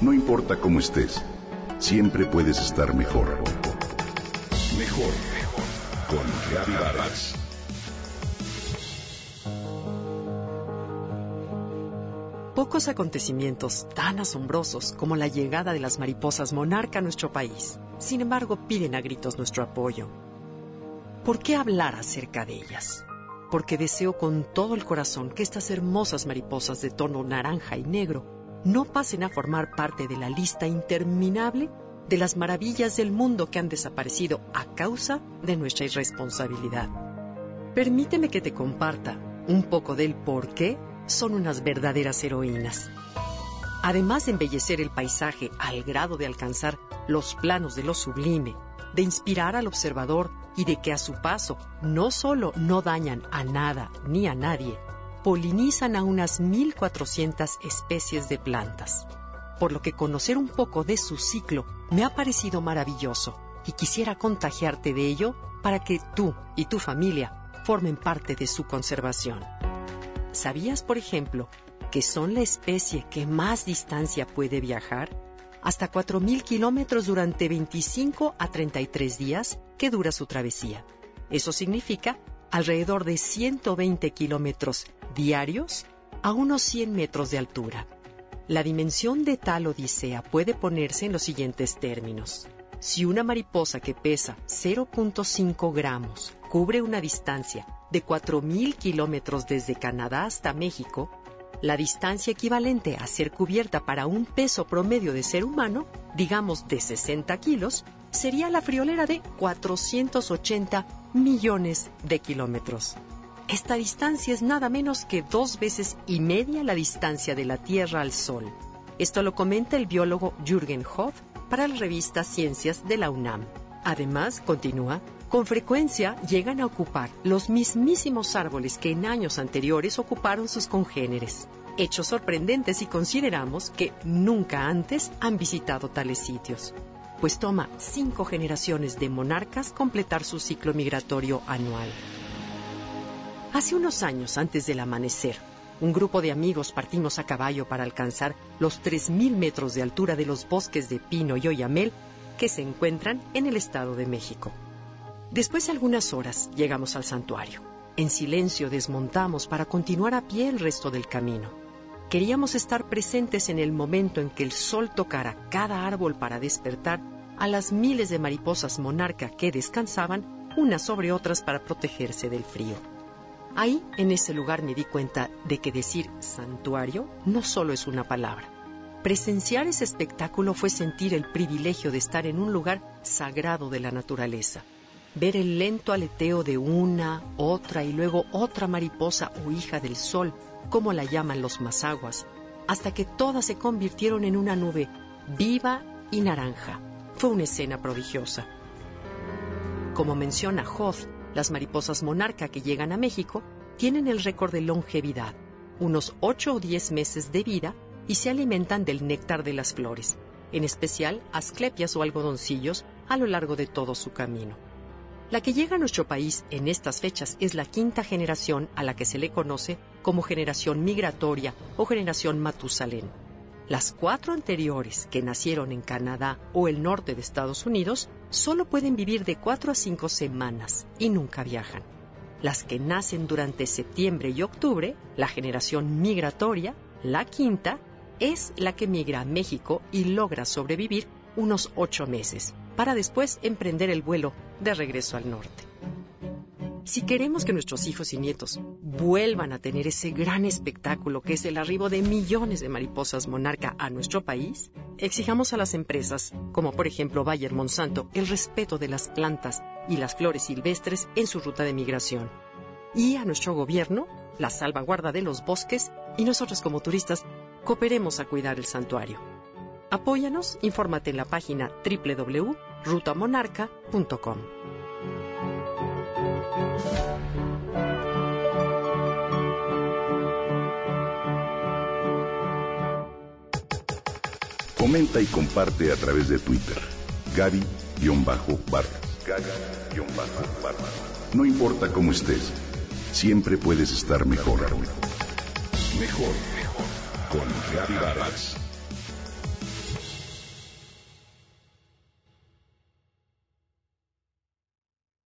No importa cómo estés, siempre puedes estar mejor. Mejor, mejor. Con Vargas. Pocos acontecimientos tan asombrosos como la llegada de las mariposas monarca a nuestro país, sin embargo, piden a gritos nuestro apoyo. ¿Por qué hablar acerca de ellas? Porque deseo con todo el corazón que estas hermosas mariposas de tono naranja y negro no pasen a formar parte de la lista interminable de las maravillas del mundo que han desaparecido a causa de nuestra irresponsabilidad. Permíteme que te comparta un poco del por qué son unas verdaderas heroínas. Además de embellecer el paisaje al grado de alcanzar los planos de lo sublime, de inspirar al observador y de que a su paso no solo no dañan a nada ni a nadie, polinizan a unas 1.400 especies de plantas, por lo que conocer un poco de su ciclo me ha parecido maravilloso y quisiera contagiarte de ello para que tú y tu familia formen parte de su conservación. ¿Sabías, por ejemplo, que son la especie que más distancia puede viajar? Hasta 4.000 kilómetros durante 25 a 33 días que dura su travesía. Eso significa alrededor de 120 kilómetros diarios a unos 100 metros de altura. La dimensión de tal odisea puede ponerse en los siguientes términos. Si una mariposa que pesa 0.5 gramos cubre una distancia de 4.000 kilómetros desde Canadá hasta México, la distancia equivalente a ser cubierta para un peso promedio de ser humano, digamos de 60 kilos, sería la friolera de 480 millones de kilómetros. Esta distancia es nada menos que dos veces y media la distancia de la Tierra al Sol. Esto lo comenta el biólogo Jürgen Hoff para la revista Ciencias de la UNAM. Además, continúa, con frecuencia llegan a ocupar los mismísimos árboles que en años anteriores ocuparon sus congéneres. Hechos sorprendentes si consideramos que nunca antes han visitado tales sitios, pues toma cinco generaciones de monarcas completar su ciclo migratorio anual. Hace unos años, antes del amanecer, un grupo de amigos partimos a caballo para alcanzar los 3.000 metros de altura de los bosques de pino y oyamel que se encuentran en el Estado de México. Después de algunas horas llegamos al santuario. En silencio desmontamos para continuar a pie el resto del camino. Queríamos estar presentes en el momento en que el sol tocara cada árbol para despertar a las miles de mariposas monarca que descansaban unas sobre otras para protegerse del frío. Ahí, en ese lugar, me di cuenta de que decir santuario no solo es una palabra. Presenciar ese espectáculo fue sentir el privilegio de estar en un lugar sagrado de la naturaleza. Ver el lento aleteo de una, otra y luego otra mariposa o hija del sol, como la llaman los mazaguas, hasta que todas se convirtieron en una nube viva y naranja. Fue una escena prodigiosa. Como menciona Hoth, las mariposas monarca que llegan a México tienen el récord de longevidad, unos 8 o 10 meses de vida, y se alimentan del néctar de las flores, en especial asclepias o algodoncillos a lo largo de todo su camino. La que llega a nuestro país en estas fechas es la quinta generación a la que se le conoce como generación migratoria o generación Matusalén. Las cuatro anteriores, que nacieron en Canadá o el norte de Estados Unidos, solo pueden vivir de cuatro a cinco semanas y nunca viajan. Las que nacen durante septiembre y octubre, la generación migratoria, la quinta, es la que migra a México y logra sobrevivir unos ocho meses, para después emprender el vuelo de regreso al norte. Si queremos que nuestros hijos y nietos vuelvan a tener ese gran espectáculo que es el arribo de millones de mariposas monarca a nuestro país, exijamos a las empresas, como por ejemplo Bayer Monsanto, el respeto de las plantas y las flores silvestres en su ruta de migración. Y a nuestro gobierno, la salvaguarda de los bosques y nosotros como turistas cooperemos a cuidar el santuario. Apóyanos, infórmate en la página www.rutamonarca.com. Comenta y comparte a través de Twitter. Gaby-Vargas. Gaby-Vargas. No importa cómo estés, siempre puedes estar mejor. Mejor, mejor. Con Gaby Vargas.